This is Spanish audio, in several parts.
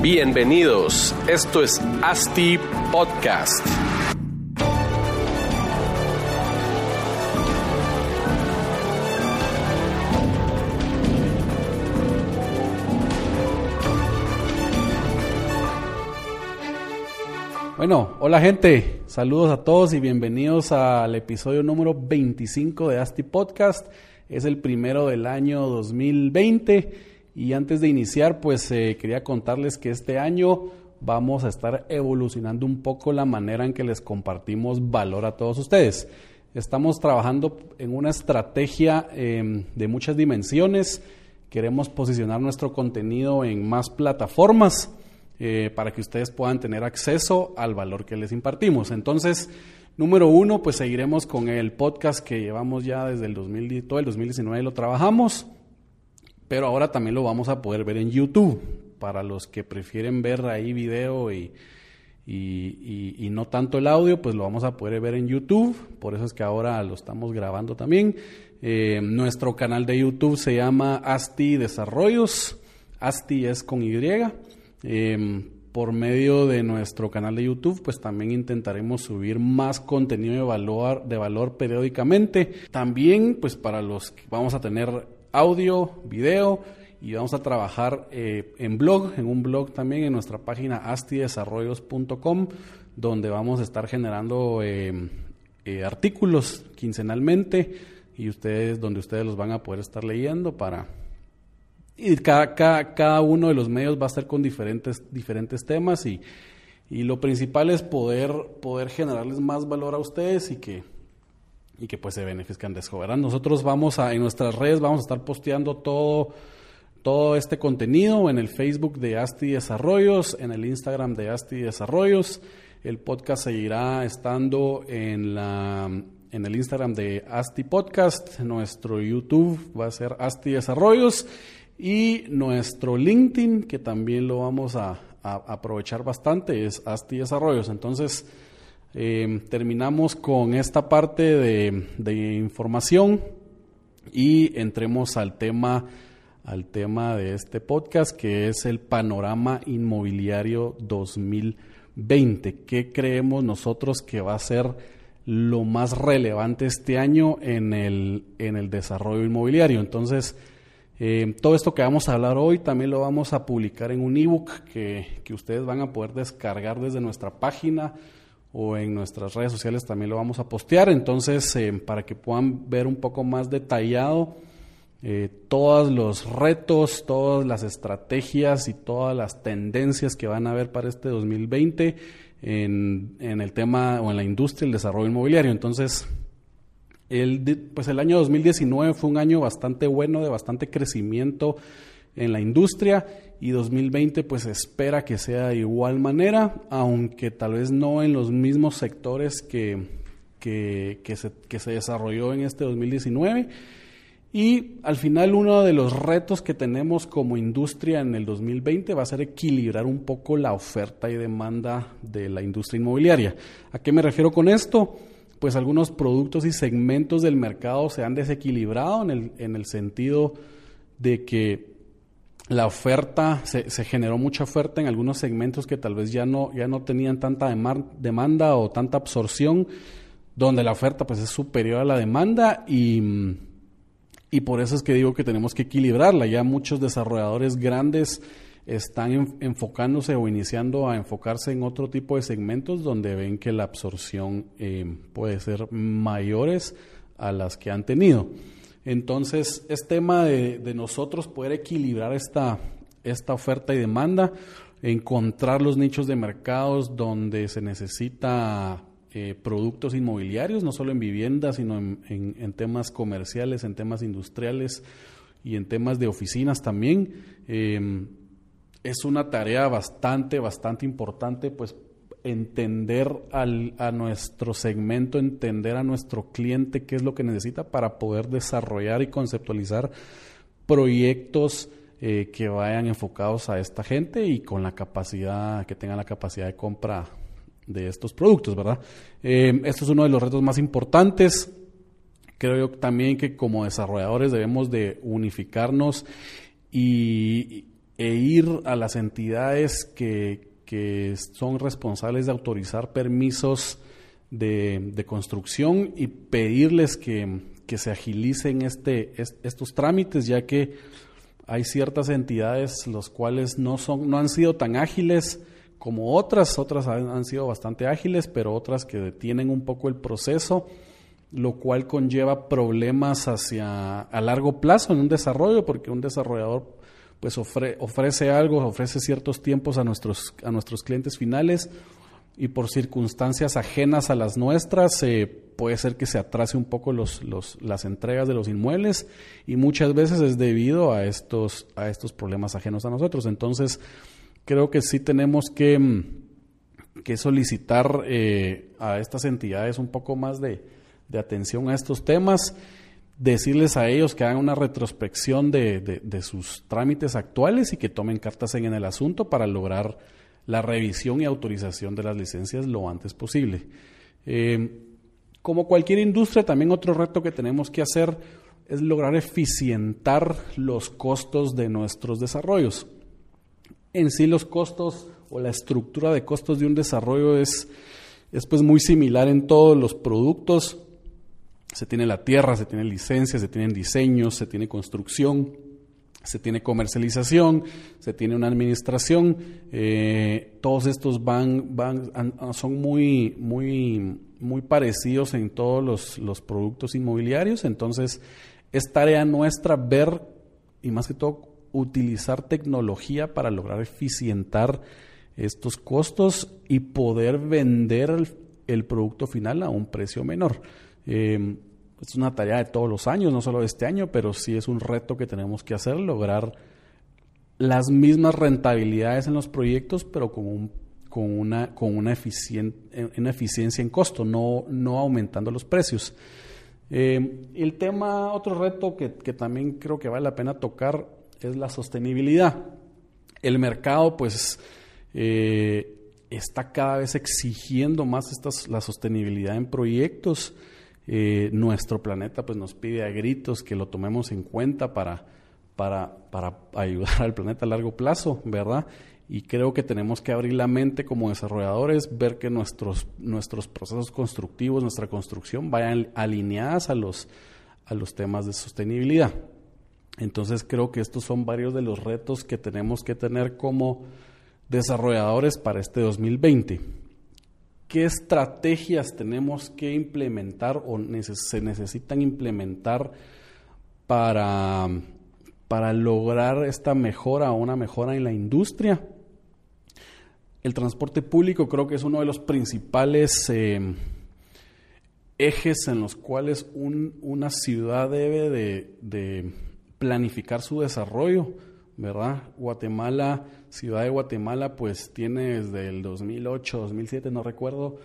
Bienvenidos, esto es ASTI Podcast. Bueno, hola gente, saludos a todos y bienvenidos al episodio número 25 de ASTI Podcast. Es el primero del año 2020 y antes de iniciar pues eh, quería contarles que este año vamos a estar evolucionando un poco la manera en que les compartimos valor a todos ustedes. Estamos trabajando en una estrategia em, de muchas dimensiones. Queremos posicionar nuestro contenido en más plataformas eh, para que ustedes puedan tener acceso al valor que les impartimos. Entonces, número uno, pues seguiremos con el podcast que llevamos ya desde el 2000, todo el 2019 lo trabajamos, pero ahora también lo vamos a poder ver en YouTube. Para los que prefieren ver ahí video y, y, y, no tanto el audio, pues lo vamos a poder ver en YouTube. Por eso es que ahora lo estamos grabando también. Eh, nuestro canal de YouTube se llama Asti Desarrollos. Asti es con Y. Eh, por medio de nuestro canal de YouTube, pues también intentaremos subir más contenido de valor, de valor periódicamente. También, pues para los que vamos a tener audio, video y vamos a trabajar eh, en blog, en un blog también en nuestra página astidesarrollos.com, donde vamos a estar generando eh, eh, artículos quincenalmente y ustedes, donde ustedes los van a poder estar leyendo para y cada, cada, uno de los medios va a ser con diferentes, diferentes temas y, y, lo principal es poder, poder generarles más valor a ustedes y que, y que pues se beneficien de eso. Nosotros vamos a, en nuestras redes vamos a estar posteando todo, todo este contenido en el Facebook de Asti Desarrollos, en el Instagram de Asti Desarrollos. El podcast seguirá estando en la en el Instagram de Asti Podcast, nuestro YouTube va a ser Asti Desarrollos y nuestro LinkedIn, que también lo vamos a, aprovechar bastante, es Asti Desarrollos. Entonces, em, terminamos con esta parte de, información y entremos al tema, al tema de este podcast, que es el panorama inmobiliario 2020. ¿Qué creemos nosotros que va a ser lo más relevante este año en el, en el desarrollo inmobiliario? Entonces, eh, todo esto que vamos a hablar hoy también lo vamos a publicar en un ebook que, que ustedes van a poder descargar desde nuestra página o en nuestras redes sociales también lo vamos a postear. Entonces, eh, para que puedan ver un poco más detallado eh, todos los retos, todas las estrategias y todas las tendencias que van a haber para este 2020 en, en el tema o en la industria del desarrollo inmobiliario. Entonces, el, pues el año 2019 fue un año bastante bueno, de bastante crecimiento en la industria y 2020 pues espera que sea de igual manera, aunque tal vez no en los mismos sectores que, que, se, que se desarrolló en este 2019. Y al final uno de los retos que tenemos como industria en el 2020 va a ser equilibrar un poco la oferta y demanda de la industria inmobiliaria. ¿A qué me refiero con esto? pues algunos productos y segmentos del mercado se han desequilibrado en el, en el sentido de que la oferta, se, generó mucha oferta en algunos segmentos que tal vez ya no, ya no tenían tanta demanda o tanta absorción, donde la oferta pues es superior a la demanda y, y por eso es que digo que tenemos que equilibrarla. Ya muchos desarrolladores grandes están enfocándose o iniciando a enfocarse en otro tipo de segmentos donde ven que la absorción eh, puede ser mayores a las que han tenido. Entonces, es tema de, nosotros poder equilibrar esta, esta oferta y demanda, encontrar los nichos de mercados donde se necesita eh, productos inmobiliarios, no solo en viviendas, sino en, temas comerciales, en temas industriales y en temas de oficinas también. Em, es una tarea bastante, bastante importante, pues entender al, a nuestro segmento, entender a nuestro cliente qué es lo que necesita para poder desarrollar y conceptualizar proyectos eh, que vayan enfocados a esta gente y con la capacidad, que tengan la capacidad de compra de estos productos, ¿verdad? Eh, esto es uno de los retos más importantes. Creo yo también que como desarrolladores debemos de unificarnos y, e ir a las entidades que, son responsables de autorizar permisos de, construcción y pedirles que, se agilicen este, estos trámites, ya que hay ciertas entidades los cuales no, son, no han sido tan ágiles como otras, otras han, sido bastante ágiles, pero otras que detienen un poco el proceso, lo cual conlleva problemas hacia a largo plazo en un desarrollo, porque un desarrollador pues ofrece algo, ofrece ciertos tiempos a nuestros, a nuestros clientes finales y por circunstancias ajenas a las nuestras eh, puede ser que se atrase un poco los, los, las entregas de los inmuebles y muchas veces es debido a estos, a estos problemas ajenos a nosotros. Entonces, creo que sí tenemos que, mm, que solicitar eh, a estas entidades un poco más de, de, atención a estos temas, decirles a ellos que hagan una retrospección de, de, sus trámites actuales y que tomen cartas en el asunto para lograr la revisión y autorización de las licencias lo antes posible. Eh, como cualquier industria, también otro reto que tenemos que hacer es lograr eficientar los costos de nuestros desarrollos. En sí los costos o la estructura de costos de un desarrollo es, es pues muy similar en todos los productos. Se tiene la tierra, se tiene licencia, se tienen diseños, se tiene construcción, se tiene comercialización, se tiene una administración, eh, todos estos van, van, son muy, muy, muy parecidos en todos los, los, productos inmobiliarios, entonces es tarea nuestra ver y más que todo utilizar tecnología para lograr eficientar estos costos y poder vender el, producto final a un precio menor. Eh, es una tarea de todos los años, no solo de este año, pero sí es un reto que tenemos que hacer, lograr las mismas rentabilidades en los proyectos, pero con, con, una, con una, una eficiencia en costo, no, no aumentando los precios. Eh, el tema, otro reto que, que, también creo que vale la pena tocar es la sostenibilidad. El mercado, pues, eh, está cada vez exigiendo más estas, la sostenibilidad en proyectos. Eh, nuestro planeta pues nos pide a gritos que lo tomemos en cuenta para, para, para ayudar al planeta a largo plazo, ¿verdad? Y creo que tenemos que abrir la mente como desarrolladores, ver que nuestros, nuestros procesos constructivos, nuestra construcción vayan alineadas a los, a los temas de sostenibilidad. Entonces creo que estos son varios de los retos que tenemos que tener como desarrolladores para este 2020 qué estrategias tenemos que implementar o se necesitan implementar para, para lograr esta mejora o una mejora en la industria. El transporte público creo que es uno de los principales eh, ejes en los cuales una ciudad debe de planificar su desarrollo ¿verdad? Guatemala, Ciudad de Guatemala, pues tiene desde el 2008, 2007, no recuerdo,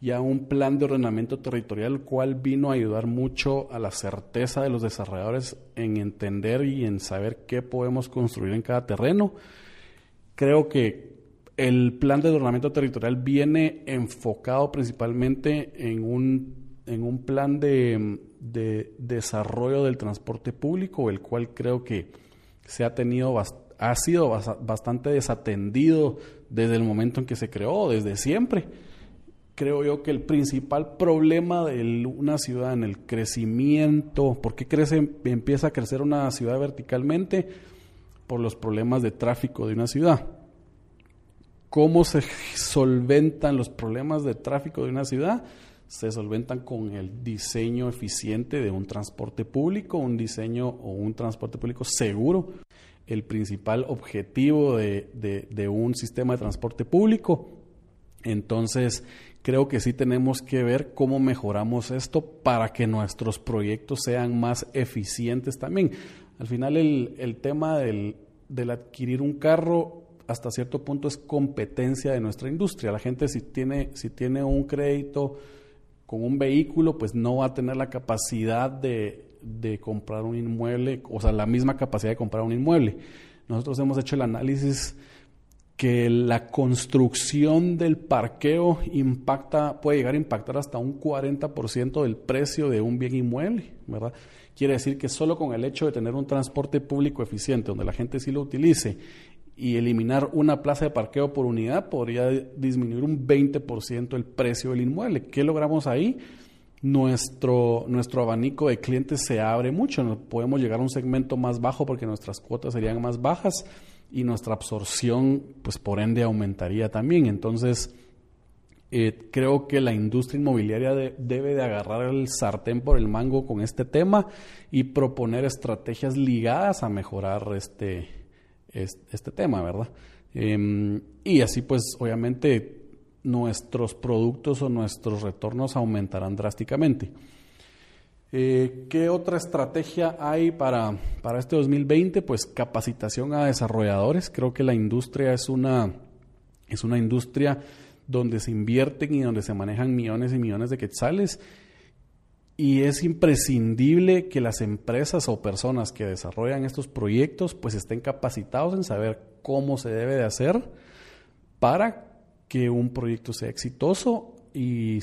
ya un plan de ordenamiento territorial, cual vino a ayudar mucho a la certeza de los desarrolladores en entender y en saber qué podemos construir en cada terreno. Creo que el plan de ordenamiento territorial viene enfocado principalmente en un, en un plan de, de desarrollo del transporte público, el cual creo que se ha tenido ha sido bastante desatendido desde el momento en que se creó, desde siempre. Creo yo que el principal problema de una ciudad en el crecimiento, ¿por qué crece, empieza a crecer una ciudad verticalmente? Por los problemas de tráfico de una ciudad. ¿Cómo se solventan los problemas de tráfico de una ciudad? Se solventan con el diseño eficiente de un transporte público, un diseño o un transporte público seguro el principal objetivo de, un sistema de transporte público. Entonces, creo que sí tenemos que ver cómo mejoramos esto para que nuestros proyectos sean más eficientes también. Al final el, el tema del, del adquirir un carro hasta cierto punto es competencia de nuestra industria. La gente si tiene, si tiene un crédito con un vehículo, pues no va a tener la capacidad de, de comprar un inmueble, o sea, la misma capacidad de comprar un inmueble. Nosotros hemos hecho el análisis que la construcción del parqueo impacta, puede llegar a impactar hasta un 40% del precio de un bien inmueble, ¿verdad? Quiere decir que solo con el hecho de tener un transporte público eficiente, donde la gente sí lo utilice, y eliminar una plaza de parqueo por unidad, podría disminuir un 20% el precio del inmueble. ¿Qué logramos ahí? Nuestro, nuestro abanico de clientes se abre mucho, podemos llegar a un segmento más bajo porque nuestras cuotas serían más bajas y nuestra absorción, pues por ende, aumentaría también. Entonces, eh, creo que la industria inmobiliaria debe de agarrar el sartén por el mango con este tema y proponer estrategias ligadas a mejorar este, este, tema, ¿verdad? Em, y así pues obviamente nuestros productos o nuestros retornos aumentarán drásticamente. Eh, ¿Qué otra estrategia hay para, para este 2020? Pues capacitación a desarrolladores. Creo que la industria es una, es una industria donde se invierten y donde se manejan millones y millones de quetzales. Y es imprescindible que las empresas o personas que desarrollan estos proyectos pues estén capacitados en saber cómo se debe de hacer para que un proyecto sea exitoso y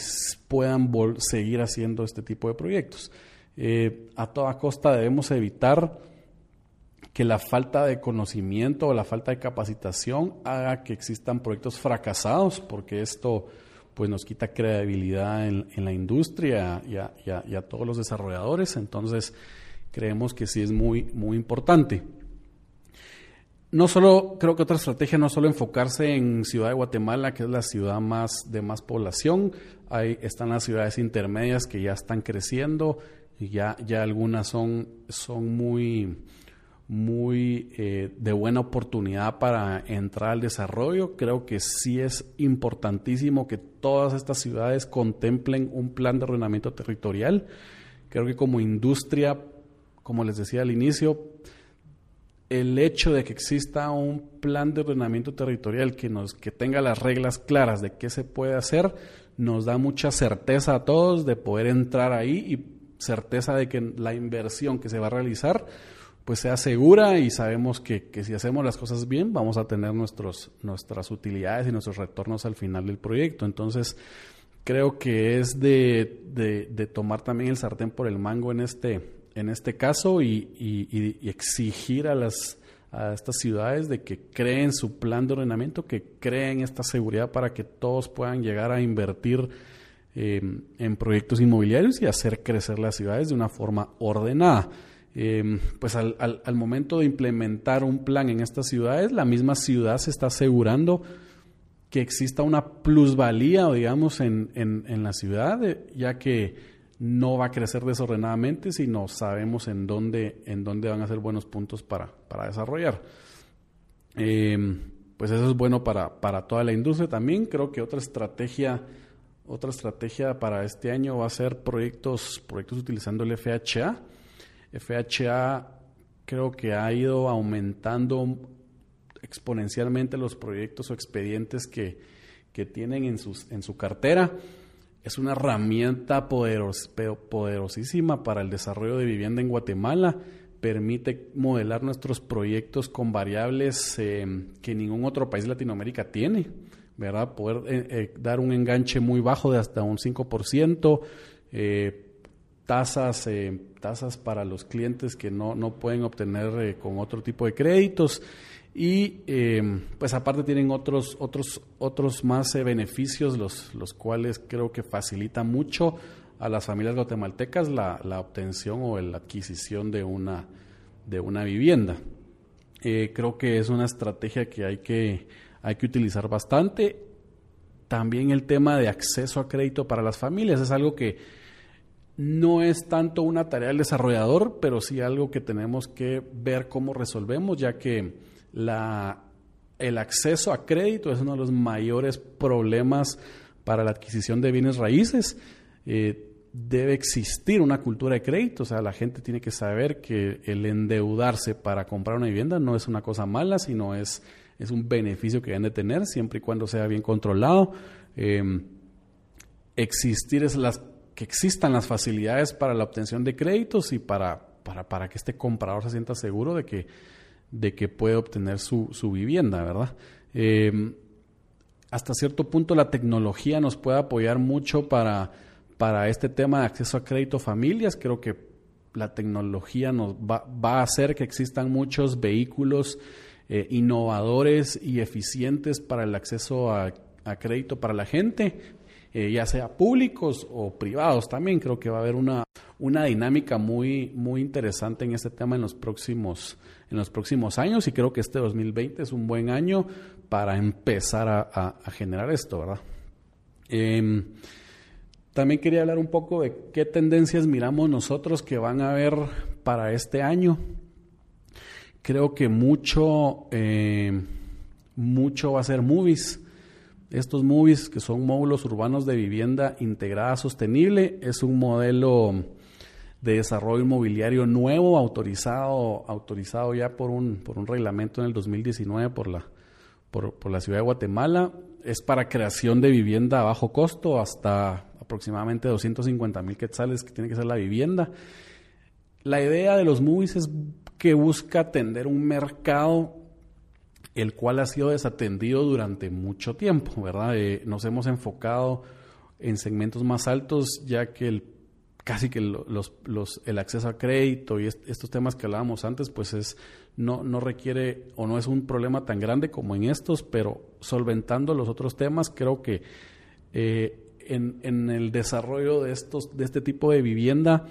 puedan seguir haciendo este tipo de proyectos. Eh, a toda costa debemos evitar que la falta de conocimiento o la falta de capacitación haga que existan proyectos fracasados, porque esto pues nos quita credibilidad en, la industria y a, todos los desarrolladores. Entonces, creemos que sí es muy, muy importante no solo, creo que otra estrategia no solo enfocarse en Ciudad de Guatemala, que es la ciudad más de más población, ahí están las ciudades intermedias que ya están creciendo, y ya, ya algunas son, son muy, muy eh, de buena oportunidad para entrar al desarrollo. Creo que sí es importantísimo que todas estas ciudades contemplen un plan de ordenamiento territorial. Creo que como industria, como les decía al inicio, el hecho de que exista un plan de ordenamiento territorial que, nos, que tenga las reglas claras de qué se puede hacer, nos da mucha certeza a todos de poder entrar ahí y certeza de que la inversión que se va a realizar pues sea segura y sabemos que, si hacemos las cosas bien vamos a tener nuestros, nuestras utilidades y nuestros retornos al final del proyecto. Entonces, creo que es de, de tomar también el sartén por el mango en este, en este caso y, exigir a las a estas ciudades de que creen su plan de ordenamiento, que creen esta seguridad para que todos puedan llegar a invertir em, en proyectos inmobiliarios y hacer crecer las ciudades de una forma ordenada. Em, pues al, momento de implementar un plan en estas ciudades, la misma ciudad se está asegurando que exista una plusvalía, digamos, en, en la ciudad, ya que no va a crecer desordenadamente, sino sabemos en dónde, en dónde van a ser buenos puntos para, desarrollar. Em, pues eso es bueno para, para, toda la industria también. Creo que otra estrategia, otra estrategia para este año va a ser proyectos, proyectos utilizando el FHA. FHA creo que ha ido aumentando exponencialmente los proyectos o expedientes que, que tienen en, sus, en su cartera es una herramienta poderos, poderosísima para el desarrollo de vivienda en Guatemala. Permite modelar nuestros proyectos con variables eh, que ningún otro país de Latinoamérica tiene, ¿verdad? Poder eh, eh, dar un enganche muy bajo de hasta un 5%, tasas, tasas para los clientes que no, no pueden obtener con otro tipo de créditos y em, pues aparte tienen otros, otros, otros más eh, beneficios, los, los cuales creo que facilita mucho a las familias guatemaltecas la, la obtención o la adquisición de una, de una vivienda. Eh, creo que es una estrategia que hay, que hay que utilizar bastante. También el tema de acceso a crédito para las familias es algo que no es tanto una tarea del desarrollador, pero sí algo que tenemos que ver cómo resolvemos, ya que la, el acceso a crédito es uno de los mayores problemas para la adquisición de bienes raíces. Eh, debe existir una cultura de crédito, o sea, la gente tiene que saber que el endeudarse para comprar una vivienda no es una cosa mala, sino es, es un beneficio que deben de tener siempre y cuando sea bien controlado. Em, existir es las que existan las facilidades para la obtención de créditos y para, para, para que este comprador se sienta seguro de que, de que puede obtener su, su vivienda, ¿verdad? Em, hasta cierto punto la tecnología nos puede apoyar mucho para, para este tema de acceso a crédito familias. Creo que la tecnología nos va, va a hacer que existan muchos vehículos eh, innovadores y eficientes para el acceso a, a crédito para la gente, eh, ya sea públicos o privados también. Creo que va a haber una, una dinámica muy, muy interesante en este tema en los, próximos, en los próximos años y creo que este 2020 es un buen año para empezar a, generar esto, ¿verdad? Em, también quería hablar un poco de qué tendencias miramos nosotros que van a haber para este año. Creo que mucho, em, mucho va a ser movies. Estos movies, que son módulos urbanos de vivienda integrada sostenible, es un modelo de desarrollo inmobiliario nuevo, autorizado, autorizado ya por un, por un reglamento en el 2019 por la, por, por la ciudad de Guatemala. Es para creación de vivienda a bajo costo, hasta aproximadamente 250 mil quetzales que tiene que ser la vivienda. La idea de los movies es que busca atender un mercado el cual ha sido desatendido durante mucho tiempo, ¿verdad? Eh, nos hemos enfocado en segmentos más altos, ya que el, casi que los, los, el acceso a crédito y estos temas que hablábamos antes, pues es no, no requiere o no es un problema tan grande como en estos, pero solventando los otros temas, creo que eh, en, en el desarrollo de, estos, de este tipo de vivienda,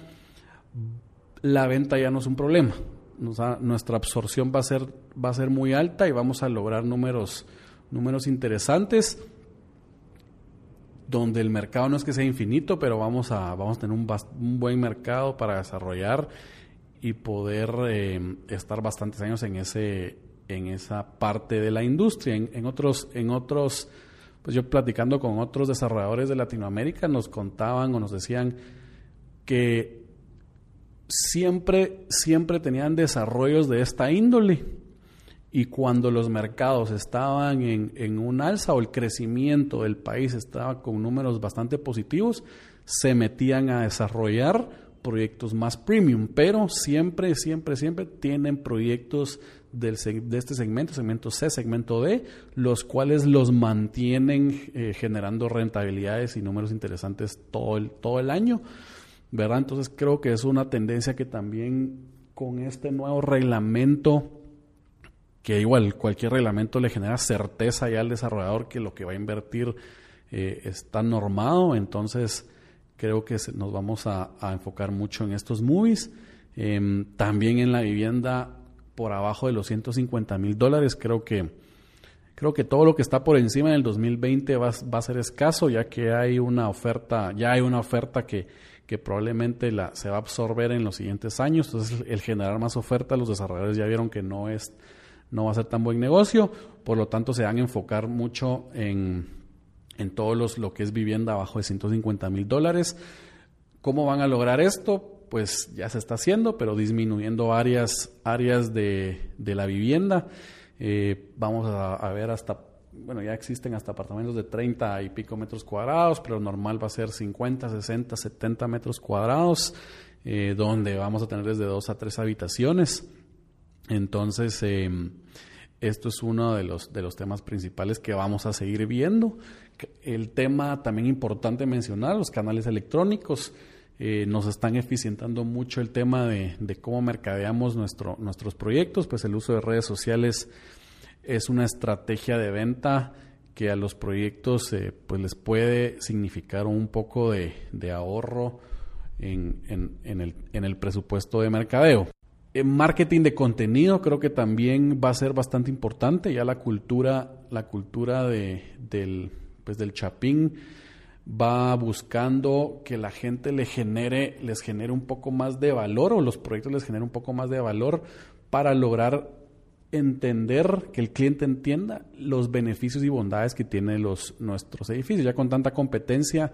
la venta ya no es un problema nuestra absorción va a ser va a ser muy alta y vamos a lograr números números interesantes donde el mercado no es que sea infinito, pero vamos a vamos a tener un, un buen mercado para desarrollar y poder eh, estar bastantes años en ese en esa parte de la industria. En, en otros en otros pues yo platicando con otros desarrolladores de Latinoamérica nos contaban o nos decían que siempre, siempre tenían desarrollos de esta índole. Y cuando los mercados estaban en, en, un alza o el crecimiento del país estaba con números bastante positivos, se metían a desarrollar proyectos más premium, pero siempre, siempre, siempre tienen proyectos del, de este segmento, segmento C, segmento D, los cuales los mantienen eh, generando rentabilidades y números interesantes todo el, todo el año. ¿verdad? Entonces creo que es una tendencia que también con este nuevo reglamento, que igual cualquier reglamento le genera certeza ya al desarrollador que lo que va a invertir eh, está normado, entonces creo que nos vamos a, enfocar mucho en estos movies. Em, también en la vivienda por abajo de los 150 mil dólares, creo que creo que todo lo que está por encima en el 2020 va, va, a ser escaso, ya que hay una oferta, ya hay una oferta que, que probablemente la, se va a absorber en los siguientes años. Entonces, el generar más oferta, los desarrolladores ya vieron que no es no va a ser tan buen negocio, por lo tanto se van a enfocar mucho en, en todo los, lo que es vivienda abajo de 150 mil dólares. ¿Cómo van a lograr esto? Pues ya se está haciendo, pero disminuyendo áreas, áreas de, de la vivienda. Eh, vamos a, a, ver hasta bueno, ya existen hasta apartamentos de 30 y pico metros cuadrados, pero normal va a ser 50, 60, 70 metros cuadrados, eh, donde vamos a tener desde dos a tres habitaciones. Entonces, em, esto es uno de los, de los temas principales que vamos a seguir viendo. El tema también importante mencionar, los canales electrónicos. Eh, nos están eficientando mucho el tema de, de cómo mercadeamos nuestro, nuestros proyectos, pues el uso de redes sociales es una estrategia de venta que a los proyectos eh, pues les puede significar un poco de, ahorro en, el, en, el, presupuesto de mercadeo. En marketing de contenido creo que también va a ser bastante importante. Ya la cultura, la cultura de, del, pues del chapín va buscando que la gente le genere, les genere un poco más de valor o los proyectos les generen un poco más de valor para lograr entender, que el cliente entienda los beneficios y bondades que tienen los, nuestros edificios. Ya con tanta competencia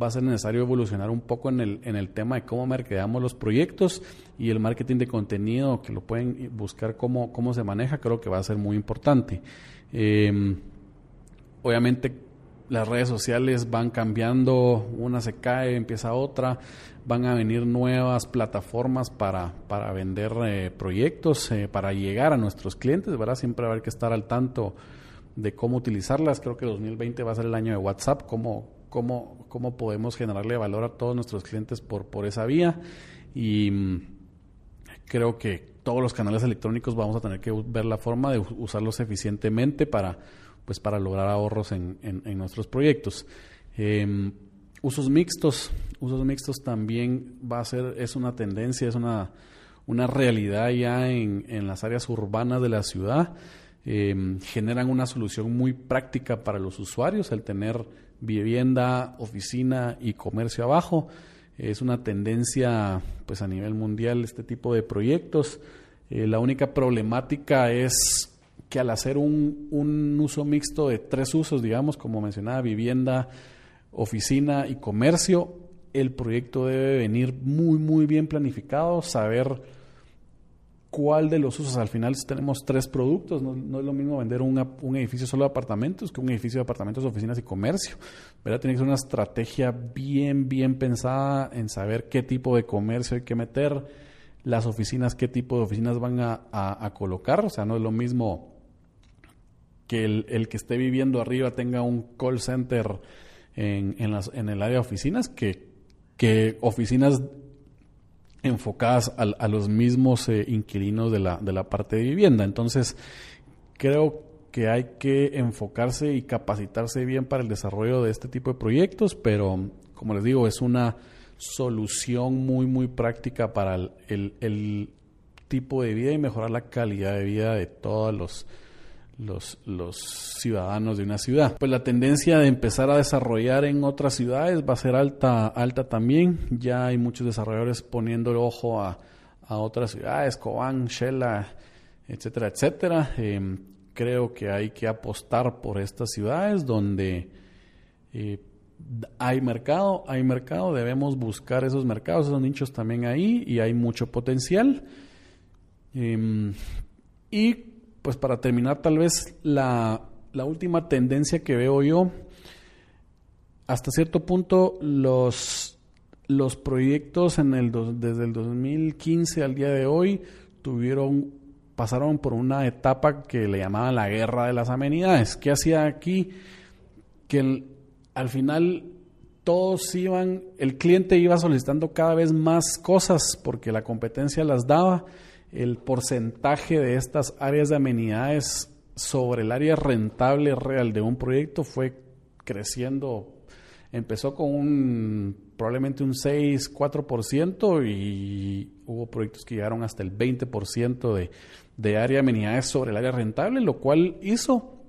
va a ser necesario evolucionar un poco en el, en el tema de cómo mercadeamos los proyectos y el marketing de contenido, que lo pueden buscar cómo, cómo se maneja, creo que va a ser muy importante. Em, obviamente las redes sociales van cambiando, una se cae, empieza otra, van a venir nuevas plataformas para, para vender eh, proyectos, eh, para llegar a nuestros clientes, ¿verdad? Siempre va a haber que estar al tanto de cómo utilizarlas. Creo que 2020 va a ser el año de WhatsApp, cómo, cómo, cómo podemos generarle valor a todos nuestros clientes por, por esa vía. Y mm, creo que todos los canales electrónicos vamos a tener que ver la forma de usarlos eficientemente para, pues, para lograr ahorros en, en, nuestros proyectos. Em, usos mixtos, usos mixtos también va a ser, es una tendencia, es una, una realidad ya en, en las áreas urbanas de la ciudad. Em, generan una solución muy práctica para los usuarios, el tener vivienda, oficina y comercio abajo. Es una tendencia pues a nivel mundial este tipo de proyectos. Eh, la única problemática es que al hacer un, un uso mixto de tres usos, digamos, como mencionaba, vivienda, oficina y comercio, el proyecto debe venir muy, muy bien planificado, saber cuál de los usos. Al final tenemos tres productos, no, es lo mismo vender un edificio solo de apartamentos que un edificio de apartamentos, oficinas y comercio. ¿verdad? Tiene que ser una estrategia bien, bien pensada en saber qué tipo de comercio hay que meter, las oficinas, qué tipo de oficinas van a, colocar. O sea, no es lo mismo que el, el que esté viviendo arriba tenga un call center en, en, las, en el área de oficinas que, que oficinas enfocadas a, los mismos eh, inquilinos de la, de la parte de vivienda. Entonces, creo que hay que enfocarse y capacitarse bien para el desarrollo de este tipo de proyectos, pero como les digo, es una solución muy, muy práctica para el, el tipo de vida y mejorar la calidad de vida de todos los los, los ciudadanos de una ciudad. Pues la tendencia de empezar a desarrollar en otras ciudades va a ser alta, alta también. Ya hay muchos desarrolladores poniendo el ojo a, a otras ciudades, Cobán, Shela, etcétera, etcétera. Em, creo que hay que apostar por estas ciudades donde eh, hay mercado, hay mercado, debemos buscar esos mercados, esos nichos también ahí y hay mucho potencial. Em, y pues para terminar, tal vez la, última tendencia que veo yo, hasta cierto punto los, los proyectos en el desde el 2015 al día de hoy tuvieron pasaron por una etapa que le llamaban la guerra de las amenidades. ¿Qué hacía aquí? Que al final todos iban, el cliente iba solicitando cada vez más cosas porque la competencia las daba el porcentaje de estas áreas de amenidades sobre el área rentable real de un proyecto fue creciendo. Empezó con un probablemente un 6, 4% y hubo proyectos que llegaron hasta el 20% de, de área de amenidades sobre el área rentable, lo cual hizo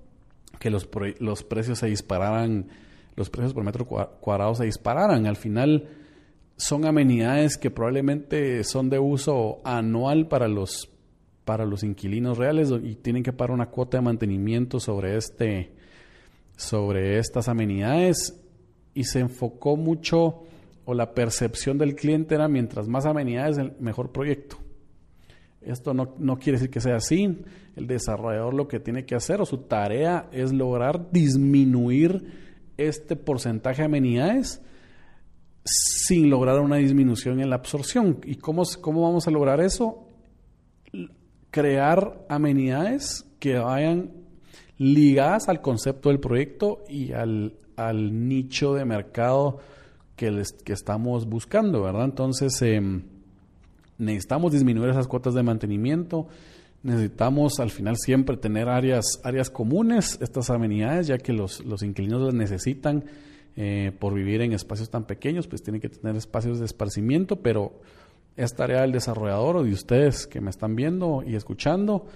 que los, los precios se dispararan, los precios por metro cuadrado se dispararan. Al final, son amenidades que probablemente son de uso anual para los, para los inquilinos reales y tienen que pagar una cuota de mantenimiento sobre, este, sobre estas amenidades y se enfocó mucho o la percepción del cliente era mientras más amenidades el mejor proyecto. Esto no, no, quiere decir que sea así. El desarrollador lo que tiene que hacer o su tarea es lograr disminuir este porcentaje de amenidades sin lograr una disminución en la absorción. ¿Y cómo, cómo vamos a lograr eso? Crear amenidades que vayan ligadas al concepto del proyecto y al, al nicho de mercado que, les, que estamos buscando, ¿verdad? Entonces, em, necesitamos disminuir esas cuotas de mantenimiento, necesitamos al final siempre tener áreas, áreas comunes, estas amenidades, ya que los, los inquilinos las necesitan eh, por vivir en espacios tan pequeños, pues tiene que tener espacios de esparcimiento, pero es tarea del desarrollador o de ustedes que me están viendo y escuchando,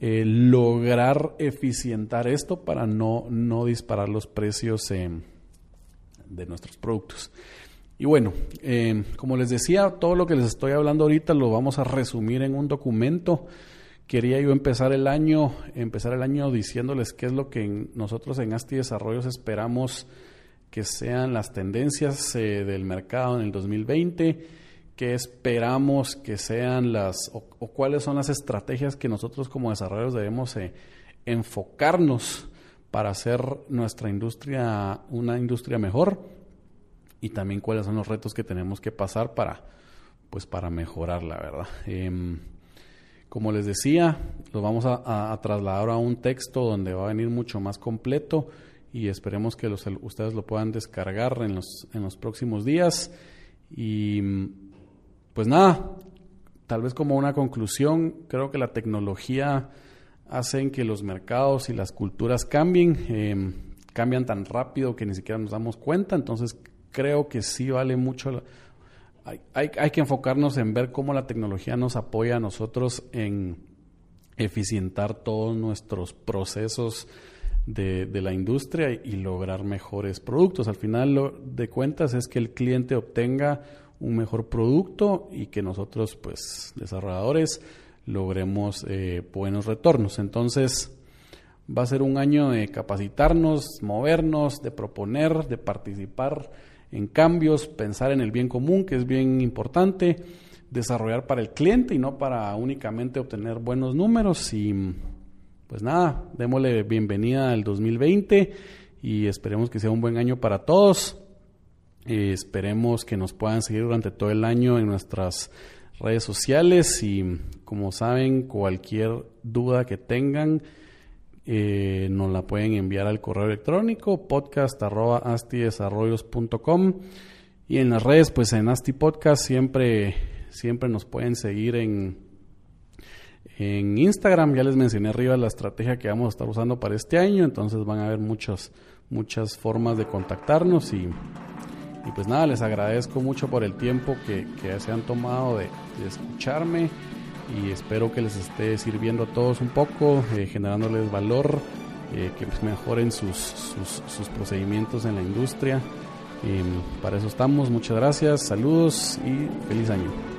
eh, lograr eficientar esto para no, no disparar los precios de nuestros productos. Y bueno, eh, como les decía, todo lo que les estoy hablando ahorita lo vamos a resumir en un documento quería yo empezar el año, empezar el año diciéndoles qué es lo que nosotros en ASTI Desarrollos esperamos que sean las tendencias eh, del mercado en el 2020, qué esperamos que sean las o, cuáles son las estrategias que nosotros como desarrolladores debemos eh, enfocarnos para hacer nuestra industria una industria mejor y también cuáles son los retos que tenemos que pasar para pues para mejorarla, ¿verdad? Em, como les decía, lo vamos a, trasladar a un texto donde va a venir mucho más completo y esperemos que ustedes lo puedan descargar en los, en los próximos días. Y pues nada, tal vez como una conclusión, creo que la tecnología hace que los mercados y las culturas cambien, em, cambian tan rápido que ni siquiera nos damos cuenta, entonces creo que sí vale mucho hay, que enfocarnos en ver cómo la tecnología nos apoya a nosotros en eficientar todos nuestros procesos de, la industria y lograr mejores productos. Al final de cuentas es que el cliente obtenga un mejor producto y que nosotros, pues, desarrolladores, logremos eh, buenos retornos. Entonces, va a ser un año de capacitarnos, movernos, de proponer, de participar en cambios, pensar en el bien común, que es bien importante, desarrollar para el cliente y no para únicamente obtener buenos números. Y pues nada, démosle bienvenida al 2020 y esperemos que sea un buen año para todos. Eh, esperemos que nos puedan seguir durante todo el año en nuestras redes sociales y como saben, cualquier duda que tengan, eh, nos la pueden enviar al correo electrónico podcast.astidesarrollos.com y en las redes, pues en Asti Podcast siempre, siempre nos pueden seguir en, en Instagram. Ya les mencioné arriba la estrategia que vamos a estar usando para este año, entonces van a haber muchos, muchas formas de contactarnos y, y pues nada, les agradezco mucho por el tiempo que, que se han tomado de, escucharme y espero que les esté sirviendo a todos un poco, eh, generándoles valor, eh, que mejoren sus, sus, procedimientos en la industria. para eso estamos, muchas gracias, saludos y feliz año.